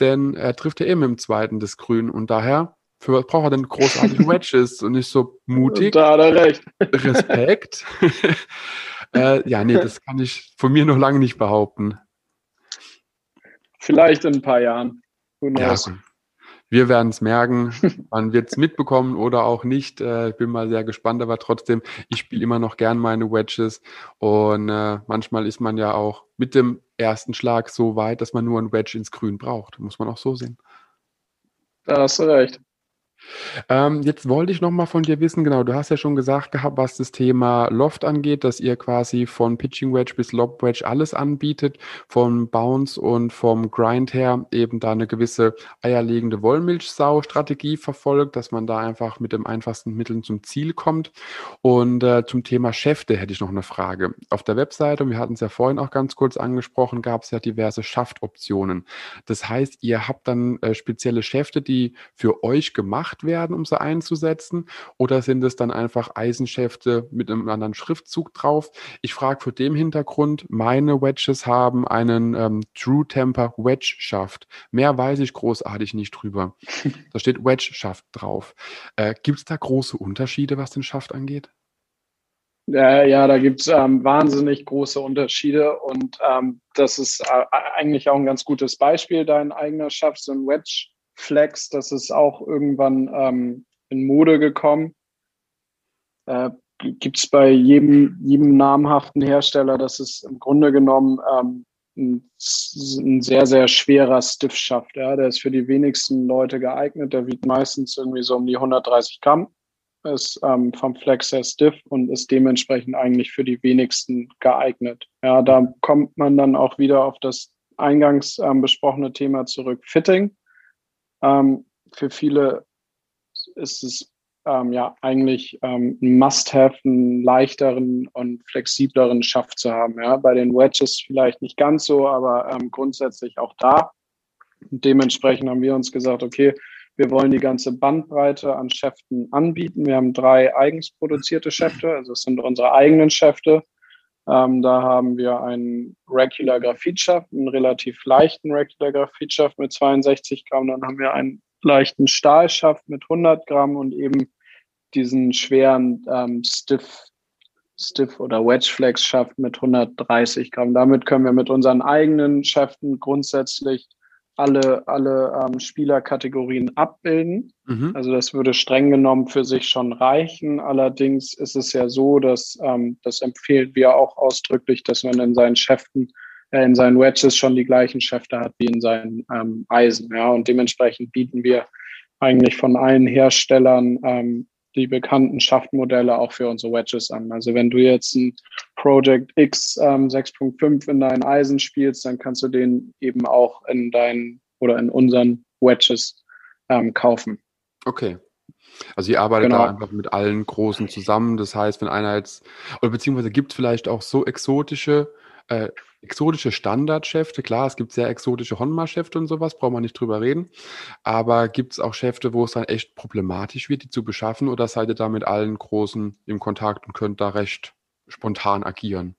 denn er trifft ja eben im zweiten das Grün und daher für was braucht er denn großartige Wedges und nicht so mutig? Da hat er recht. Respekt. äh, ja, nee, das kann ich von mir noch lange nicht behaupten. Vielleicht in ein paar Jahren. Ja, wir werden es merken. Man wird es mitbekommen oder auch nicht. Äh, ich bin mal sehr gespannt, aber trotzdem, ich spiele immer noch gern meine Wedges. Und äh, manchmal ist man ja auch mit dem ersten Schlag so weit, dass man nur ein Wedge ins Grün braucht. Muss man auch so sehen. Da hast du recht. Ähm, jetzt wollte ich noch mal von dir wissen, genau, du hast ja schon gesagt gehabt, was das Thema Loft angeht, dass ihr quasi von Pitching Wedge bis Lob Wedge alles anbietet, vom Bounce und vom Grind her eben da eine gewisse eierlegende Wollmilchsau-Strategie verfolgt, dass man da einfach mit den einfachsten Mitteln zum Ziel kommt. Und äh, zum Thema Schäfte hätte ich noch eine Frage. Auf der Webseite, und wir hatten es ja vorhin auch ganz kurz angesprochen, gab es ja diverse Schaftoptionen. Das heißt, ihr habt dann äh, spezielle Schäfte, die für euch gemacht gemacht werden, um sie einzusetzen? Oder sind es dann einfach Eisenschäfte mit einem anderen Schriftzug drauf? Ich frage vor dem Hintergrund, meine Wedges haben einen ähm, True Temper Wedge Schaft. Mehr weiß ich großartig nicht drüber. Da steht Wedge Schaft drauf. Äh, Gibt es da große Unterschiede, was den Schaft angeht? Ja, ja da gibt es ähm, wahnsinnig große Unterschiede und ähm, das ist äh, eigentlich auch ein ganz gutes Beispiel. Dein eigener Schaft, so ein Wedge Flex, das ist auch irgendwann ähm, in Mode gekommen. Äh, Gibt es bei jedem, jedem namhaften Hersteller, das ist im Grunde genommen ähm, ein, ein, sehr, sehr schwerer Stiffschaft. Ja? Der ist für die wenigsten Leute geeignet. Der wiegt meistens irgendwie so um die 130 Gramm, ist ähm, vom Flex sehr stiff und ist dementsprechend eigentlich für die wenigsten geeignet. Ja, da kommt man dann auch wieder auf das eingangs ähm, besprochene Thema zurück, Fitting. Ähm, für viele ist es ähm, ja eigentlich ähm, ein Must-have, einen leichteren und flexibleren Schaft zu haben. Ja? Bei den Wedges vielleicht nicht ganz so, aber ähm, grundsätzlich auch da. Und dementsprechend haben wir uns gesagt, okay, wir wollen die ganze Bandbreite an Schäften anbieten. Wir haben drei eigens produzierte Schäfte, also es sind unsere eigenen Schäfte. Ähm, da haben wir einen Regular Graphitschaft, einen relativ leichten Regular Graphitschaft mit 62 Gramm. Dann haben wir einen leichten Stahlschaft mit 100 Gramm und eben diesen schweren ähm, Stiff, Stiff oder Wedge Flex Schaft mit 130 Gramm. Damit können wir mit unseren eigenen Schäften grundsätzlich alle, alle ähm, Spielerkategorien abbilden. Mhm. Also das würde streng genommen für sich schon reichen. Allerdings ist es ja so, dass ähm, das empfehlen wir auch ausdrücklich, dass man in seinen Schäften, äh, in seinen Wedges schon die gleichen Schäfte hat wie in seinen ähm, Eisen. Ja, und dementsprechend bieten wir eigentlich von allen Herstellern ähm, die bekannten Schaftmodelle auch für unsere Wedges an. Also wenn du jetzt ein Project X ähm, 6.5 in deinen Eisen spielst, dann kannst du den eben auch in deinen oder in unseren Wedges ähm, kaufen. Okay. Also ihr arbeitet genau. da einfach mit allen Großen zusammen. Das heißt, wenn einer jetzt, oder beziehungsweise gibt es vielleicht auch so exotische äh, exotische Standardschäfte, klar, es gibt sehr exotische Honma-Schäfte und sowas, braucht man nicht drüber reden. Aber gibt es auch Schäfte, wo es dann echt problematisch wird, die zu beschaffen, oder seid ihr da mit allen Großen im Kontakt und könnt da recht spontan agieren?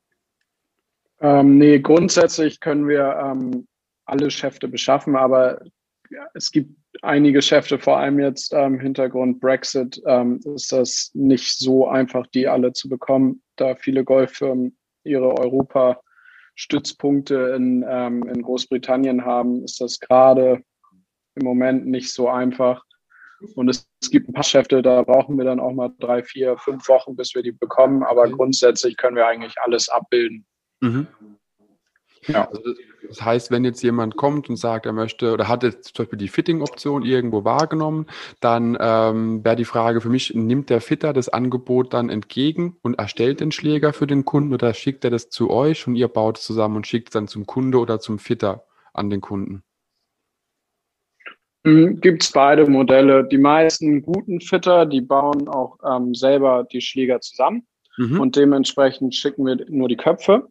Ähm, nee, grundsätzlich können wir ähm, alle Schäfte beschaffen, aber es gibt einige Schäfte, vor allem jetzt ähm, Hintergrund Brexit, ähm, ist das nicht so einfach, die alle zu bekommen, da viele Golffirmen ihre Europa Stützpunkte in, ähm, in Großbritannien haben, ist das gerade im Moment nicht so einfach. Und es, es, gibt ein paar Schäfte, da brauchen wir dann auch mal drei, vier, fünf Wochen, bis wir die bekommen. Aber grundsätzlich können wir eigentlich alles abbilden. Mhm. Ja. Also das heißt, wenn jetzt jemand kommt und sagt, er möchte oder hat jetzt zum Beispiel die Fitting-Option irgendwo wahrgenommen, dann ähm, wäre die Frage für mich, nimmt der Fitter das Angebot dann entgegen und erstellt den Schläger für den Kunden oder schickt er das zu euch und ihr baut es zusammen und schickt es dann zum Kunde oder zum Fitter an den Kunden? Hm, Gibt es beide Modelle. Die meisten guten Fitter, die bauen auch ähm, selber die Schläger zusammen mhm. und dementsprechend schicken wir nur die Köpfe.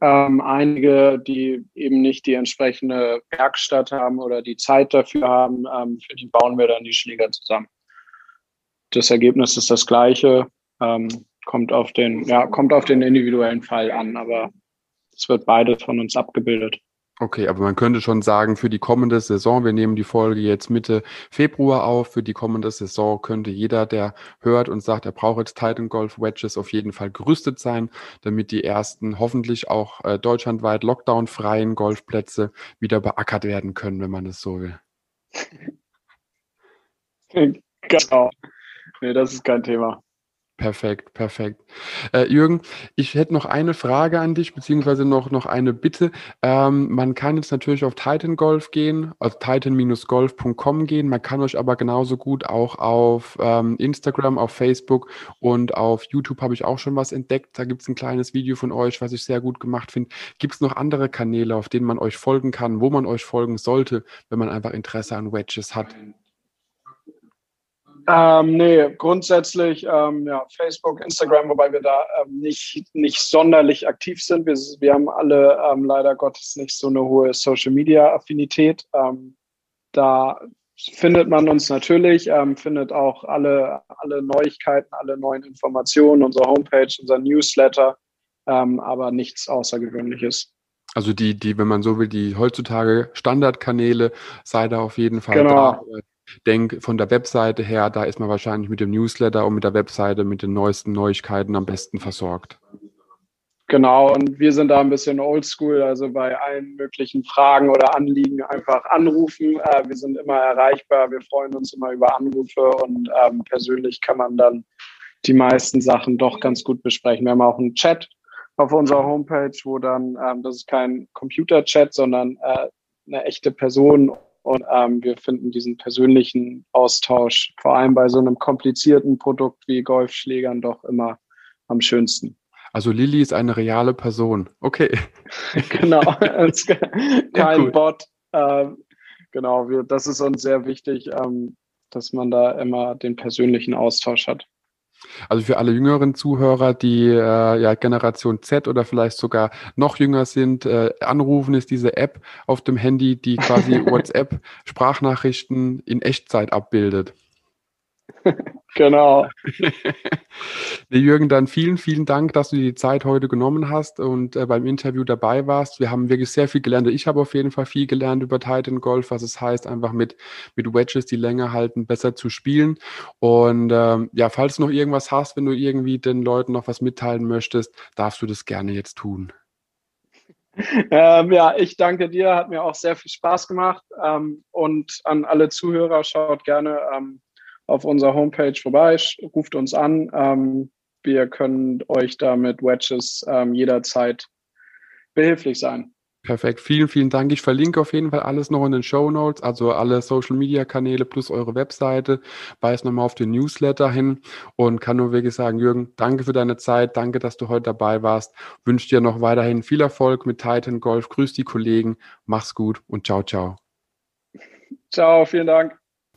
Ähm, einige, die eben nicht die entsprechende Werkstatt haben oder die Zeit dafür haben, ähm, für die bauen wir dann die Schläger zusammen. Das Ergebnis ist das gleiche, ähm, kommt, auf den, ja, kommt auf den individuellen Fall an, aber es wird beides von uns abgebildet. Okay, aber man könnte schon sagen, für die kommende Saison, wir nehmen die Folge jetzt Mitte Februar auf, für die kommende Saison könnte jeder, der hört und sagt, er braucht jetzt Titan Golf Wedges, auf jeden Fall gerüstet sein, damit die ersten hoffentlich auch äh, deutschlandweit lockdown-freien Golfplätze wieder beackert werden können, wenn man es so will. Genau. Nee, das ist kein Thema. Perfekt, perfekt. Äh, Jürgen, ich hätte noch eine Frage an dich, beziehungsweise noch, noch eine Bitte. Ähm, man kann jetzt natürlich auf Titan Golf gehen, also titan-golf.com gehen. Man kann euch aber genauso gut auch auf ähm, Instagram, auf Facebook und auf YouTube habe ich auch schon was entdeckt. Da gibt es ein kleines Video von euch, was ich sehr gut gemacht finde. Gibt es noch andere Kanäle, auf denen man euch folgen kann, wo man euch folgen sollte, wenn man einfach Interesse an Wedges hat? Ähm, nee, grundsätzlich ähm, ja, Facebook, Instagram, wobei wir da ähm, nicht, nicht sonderlich aktiv sind. Wir, wir haben alle ähm, leider Gottes nicht so eine hohe Social-Media-Affinität. Ähm, da findet man uns natürlich, ähm, findet auch alle, alle Neuigkeiten, alle neuen Informationen, unsere Homepage, unser Newsletter, aber nichts Außergewöhnliches. Also die, die, wenn man so will, die heutzutage Standardkanäle, sei da auf jeden Fall genau. da denke, von der Webseite her, da ist man wahrscheinlich mit dem Newsletter und mit der Webseite mit den neuesten Neuigkeiten am besten versorgt. Genau, und wir sind da ein bisschen oldschool, also bei allen möglichen Fragen oder Anliegen einfach anrufen. Äh, wir sind immer erreichbar, wir freuen uns immer über Anrufe und ähm, persönlich kann man dann die meisten Sachen doch ganz gut besprechen. Wir haben auch einen Chat auf unserer Homepage, wo dann, ähm, das ist kein Computer-Chat, sondern äh, eine echte Person und ähm, wir finden diesen persönlichen Austausch, vor allem bei so einem komplizierten Produkt wie Golfschlägern, doch immer am schönsten. Also Lilly ist eine reale Person. Okay. genau, kein ja, cool. Bot. Ähm, genau, wir, das ist uns sehr wichtig, ähm, dass man da immer den persönlichen Austausch hat. Also für alle jüngeren Zuhörer, die äh, ja Generation Z oder vielleicht sogar noch jünger sind, äh, anrufen ist diese App auf dem Handy, die quasi WhatsApp Sprachnachrichten in Echtzeit abbildet. Genau. nee, Jürgen, dann vielen, vielen Dank, dass du dir die Zeit heute genommen hast und äh, beim Interview dabei warst. Wir haben wirklich sehr viel gelernt. Ich habe auf jeden Fall viel gelernt über Titan Golf, was es heißt, einfach mit, mit Wedges, die länger halten, besser zu spielen. Und ähm, ja, falls du noch irgendwas hast, wenn du irgendwie den Leuten noch was mitteilen möchtest, darfst du das gerne jetzt tun. Ähm, ja, ich danke dir, hat mir auch sehr viel Spaß gemacht. Ähm, und an alle Zuhörer, schaut gerne ähm, auf unserer Homepage vorbei, ruft uns an. Ähm, wir können euch da mit Wedges ähm, jederzeit behilflich sein. Perfekt, vielen, vielen Dank. Ich verlinke auf jeden Fall alles noch in den Show Notes, also alle Social Media Kanäle plus eure Webseite. Weise nochmal auf den Newsletter hin und kann nur wirklich sagen, Jürgen, danke für deine Zeit, danke, dass du heute dabei warst. Wünsche dir noch weiterhin viel Erfolg mit Titan Golf. Grüß die Kollegen, mach's gut und ciao, ciao. Ciao, vielen Dank.